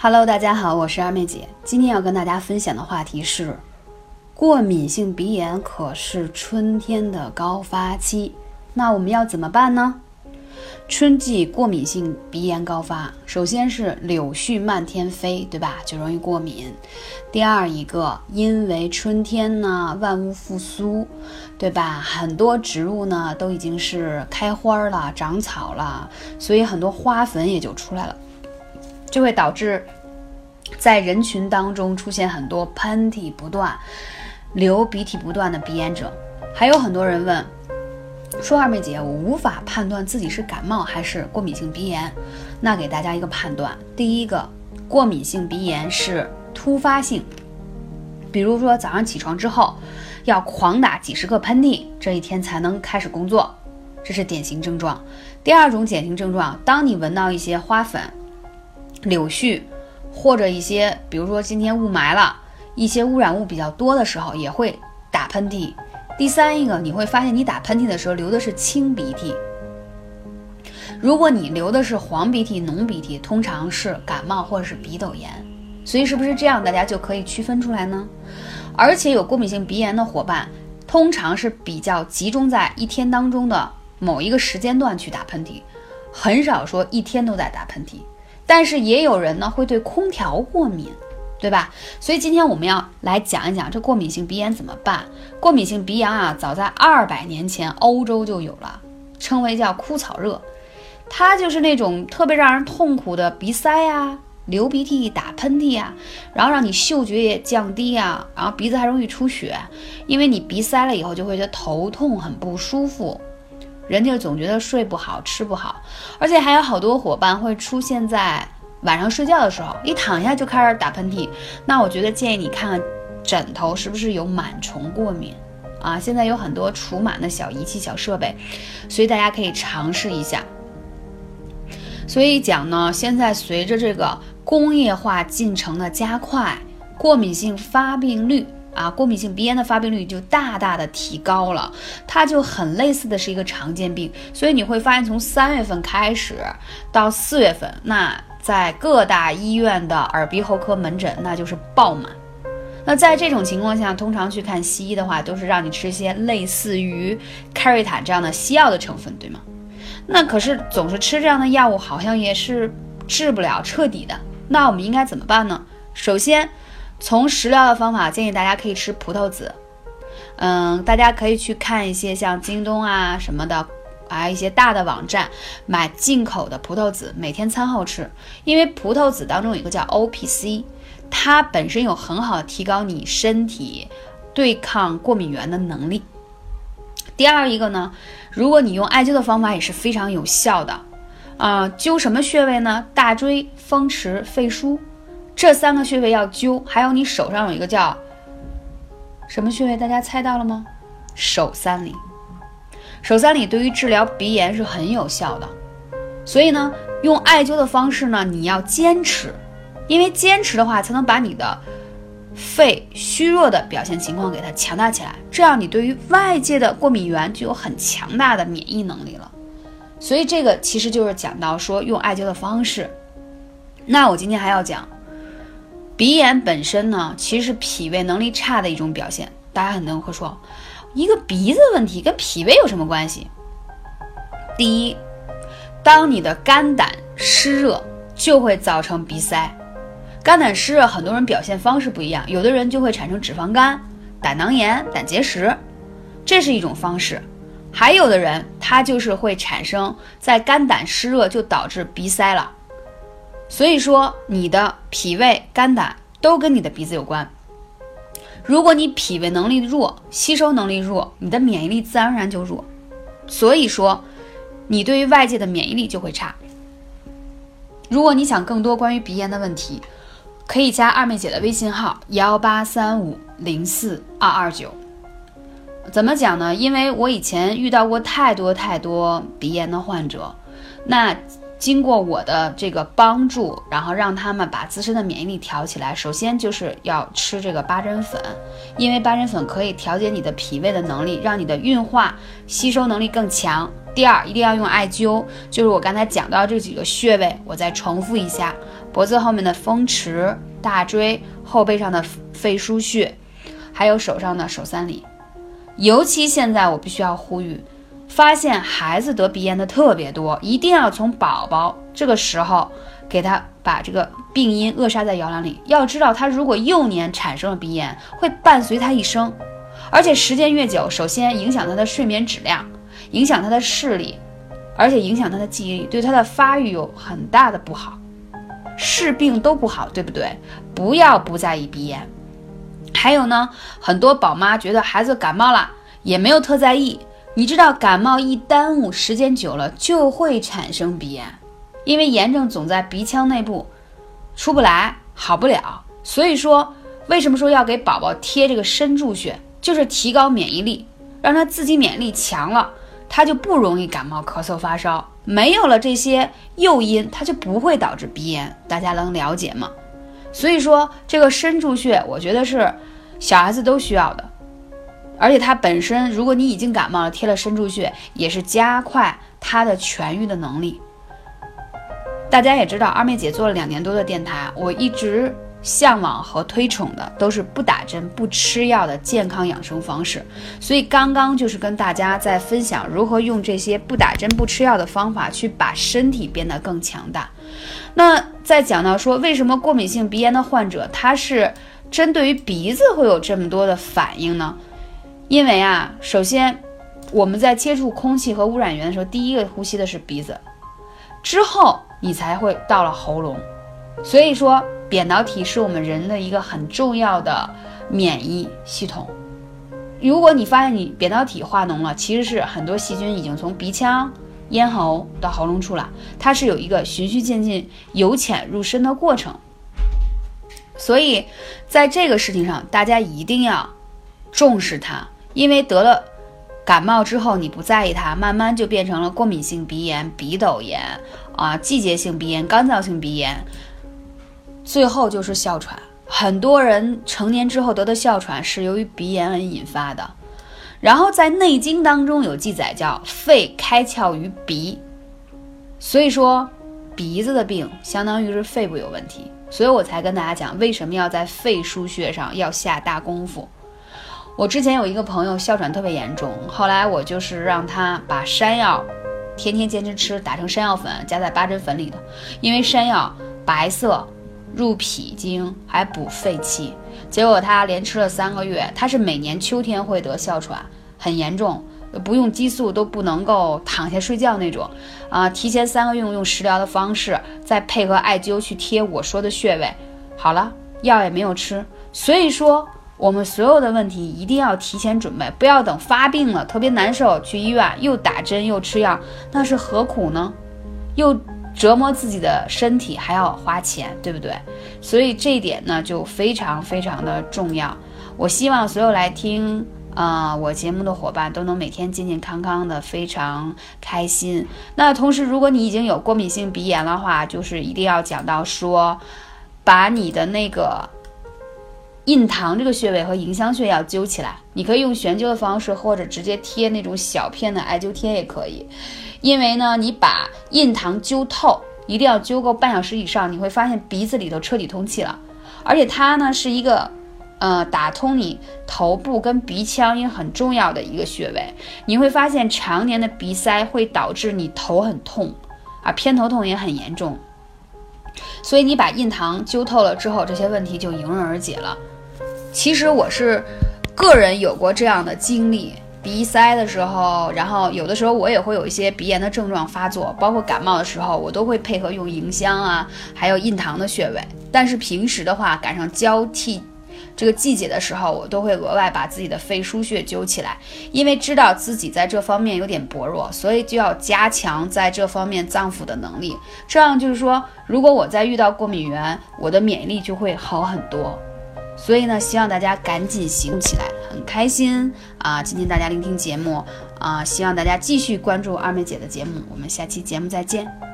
Hello，大家好，我是二妹姐。今天要跟大家分享的话题是，过敏性鼻炎可是春天的高发期，那我们要怎么办呢？春季过敏性鼻炎高发，首先是柳絮漫天飞，对吧？就容易过敏。第二一个，因为春天呢，万物复苏，对吧？很多植物呢都已经是开花了、长草了，所以很多花粉也就出来了。就会导致在人群当中出现很多喷嚏不断、流鼻涕不断的鼻炎者。还有很多人问说：“二妹姐，我无法判断自己是感冒还是过敏性鼻炎。”那给大家一个判断：第一个，过敏性鼻炎是突发性，比如说早上起床之后要狂打几十个喷嚏，这一天才能开始工作，这是典型症状。第二种典型症状，当你闻到一些花粉。柳絮，或者一些，比如说今天雾霾了，一些污染物比较多的时候，也会打喷嚏。第三一个，你会发现你打喷嚏的时候流的是清鼻涕。如果你流的是黄鼻涕、浓鼻涕，通常是感冒或者是鼻窦炎。所以是不是这样，大家就可以区分出来呢？而且有过敏性鼻炎的伙伴，通常是比较集中在一天当中的某一个时间段去打喷嚏，很少说一天都在打喷嚏。但是也有人呢会对空调过敏，对吧？所以今天我们要来讲一讲这过敏性鼻炎怎么办。过敏性鼻炎啊，早在二百年前欧洲就有了，称为叫枯草热，它就是那种特别让人痛苦的鼻塞呀、流鼻涕、打喷嚏呀，然后让你嗅觉也降低啊，然后鼻子还容易出血，因为你鼻塞了以后就会觉得头痛很不舒服。人家总觉得睡不好、吃不好，而且还有好多伙伴会出现在晚上睡觉的时候，一躺下就开始打喷嚏。那我觉得建议你看看枕头是不是有螨虫过敏啊？现在有很多除螨的小仪器、小设备，所以大家可以尝试一下。所以讲呢，现在随着这个工业化进程的加快，过敏性发病率。啊，过敏性鼻炎的发病率就大大的提高了，它就很类似的是一个常见病，所以你会发现从三月份开始到四月份，那在各大医院的耳鼻喉科门诊那就是爆满。那在这种情况下，通常去看西医的话，都是让你吃一些类似于开瑞坦这样的西药的成分，对吗？那可是总是吃这样的药物，好像也是治不了彻底的。那我们应该怎么办呢？首先。从食疗的方法，建议大家可以吃葡萄籽。嗯，大家可以去看一些像京东啊什么的啊一些大的网站，买进口的葡萄籽，每天餐后吃。因为葡萄籽当中有一个叫 O P C，它本身有很好的提高你身体对抗过敏源的能力。第二一个呢，如果你用艾灸的方法也是非常有效的。啊，灸什么穴位呢？大椎、风池、肺腧。这三个穴位要灸，还有你手上有一个叫什么穴位？大家猜到了吗？手三里。手三里对于治疗鼻炎是很有效的，所以呢，用艾灸的方式呢，你要坚持，因为坚持的话，才能把你的肺虚弱的表现情况给它强大起来，这样你对于外界的过敏源就有很强大的免疫能力了。所以这个其实就是讲到说用艾灸的方式。那我今天还要讲。鼻炎本身呢，其实是脾胃能力差的一种表现。大家可能会说，一个鼻子问题跟脾胃有什么关系？第一，当你的肝胆湿热，就会造成鼻塞。肝胆湿热，很多人表现方式不一样，有的人就会产生脂肪肝、胆囊炎、胆结石，这是一种方式；还有的人，他就是会产生在肝胆湿热就导致鼻塞了。所以说，你的脾胃、肝胆都跟你的鼻子有关。如果你脾胃能力弱，吸收能力弱，你的免疫力自然而然就弱。所以说，你对于外界的免疫力就会差。如果你想更多关于鼻炎的问题，可以加二妹姐的微信号幺八三五零四二二九。怎么讲呢？因为我以前遇到过太多太多鼻炎的患者，那。经过我的这个帮助，然后让他们把自身的免疫力调起来。首先就是要吃这个八珍粉，因为八珍粉可以调节你的脾胃的能力，让你的运化吸收能力更强。第二，一定要用艾灸，就是我刚才讲到这几个穴位，我再重复一下：脖子后面的风池、大椎后背上的肺腧穴，还有手上的手三里。尤其现在，我必须要呼吁。发现孩子得鼻炎的特别多，一定要从宝宝这个时候给他把这个病因扼杀在摇篮里。要知道，他如果幼年产生了鼻炎，会伴随他一生，而且时间越久，首先影响他的睡眠质量，影响他的视力，而且影响他的记忆力，对他的发育有很大的不好，是病都不好，对不对？不要不在意鼻炎。还有呢，很多宝妈觉得孩子感冒了，也没有特在意。你知道感冒一耽误时间久了就会产生鼻炎，因为炎症总在鼻腔内部，出不来，好不了。所以说，为什么说要给宝宝贴这个身柱穴，就是提高免疫力，让他自己免疫力强了，他就不容易感冒、咳嗽、发烧。没有了这些诱因，他就不会导致鼻炎。大家能了解吗？所以说，这个身柱穴，我觉得是小孩子都需要的。而且它本身，如果你已经感冒了，贴了身柱穴也是加快它的痊愈的能力。大家也知道，二妹姐做了两年多的电台，我一直向往和推崇的都是不打针、不吃药的健康养生方式。所以刚刚就是跟大家在分享如何用这些不打针、不吃药的方法去把身体变得更强大。那再讲到说，为什么过敏性鼻炎的患者他是针对于鼻子会有这么多的反应呢？因为啊，首先我们在接触空气和污染源的时候，第一个呼吸的是鼻子，之后你才会到了喉咙。所以说，扁桃体是我们人的一个很重要的免疫系统。如果你发现你扁桃体化脓了，其实是很多细菌已经从鼻腔、咽喉到喉咙处了，它是有一个循序渐进、由浅入深的过程。所以，在这个事情上，大家一定要重视它。因为得了感冒之后，你不在意它，慢慢就变成了过敏性鼻炎、鼻窦炎啊，季节性鼻炎、干燥性鼻炎，最后就是哮喘。很多人成年之后得的哮喘是由于鼻炎而引发的。然后在《内经》当中有记载，叫肺开窍于鼻，所以说鼻子的病相当于是肺部有问题，所以我才跟大家讲为什么要在肺腧穴上要下大功夫。我之前有一个朋友哮喘特别严重，后来我就是让他把山药天天坚持吃，打成山药粉加在八珍粉里头，因为山药白色，入脾经还补肺气。结果他连吃了三个月，他是每年秋天会得哮喘，很严重，不用激素都不能够躺下睡觉那种啊。提前三个月用食疗的方式，再配合艾灸去贴我说的穴位，好了，药也没有吃，所以说。我们所有的问题一定要提前准备，不要等发病了特别难受去医院又打针又吃药，那是何苦呢？又折磨自己的身体，还要花钱，对不对？所以这一点呢就非常非常的重要。我希望所有来听啊我节目的伙伴都能每天健健康康的，非常开心。那同时，如果你已经有过敏性鼻炎的话，就是一定要讲到说，把你的那个。印堂这个穴位和迎香穴要灸起来，你可以用悬灸的方式，或者直接贴那种小片的艾灸贴也可以。因为呢，你把印堂灸透，一定要灸够半小时以上，你会发现鼻子里头彻底通气了。而且它呢是一个，呃，打通你头部跟鼻腔也很重要的一个穴位。你会发现常年的鼻塞会导致你头很痛，啊，偏头痛也很严重。所以你把印堂灸透了之后，这些问题就迎刃而解了。其实我是个人有过这样的经历，鼻塞的时候，然后有的时候我也会有一些鼻炎的症状发作，包括感冒的时候，我都会配合用迎香啊，还有印堂的穴位。但是平时的话，赶上交替这个季节的时候，我都会额外把自己的肺腧穴灸起来，因为知道自己在这方面有点薄弱，所以就要加强在这方面脏腑的能力。这样就是说，如果我在遇到过敏源，我的免疫力就会好很多。所以呢，希望大家赶紧行动起来，很开心啊！今天大家聆听节目啊，希望大家继续关注二妹姐的节目，我们下期节目再见。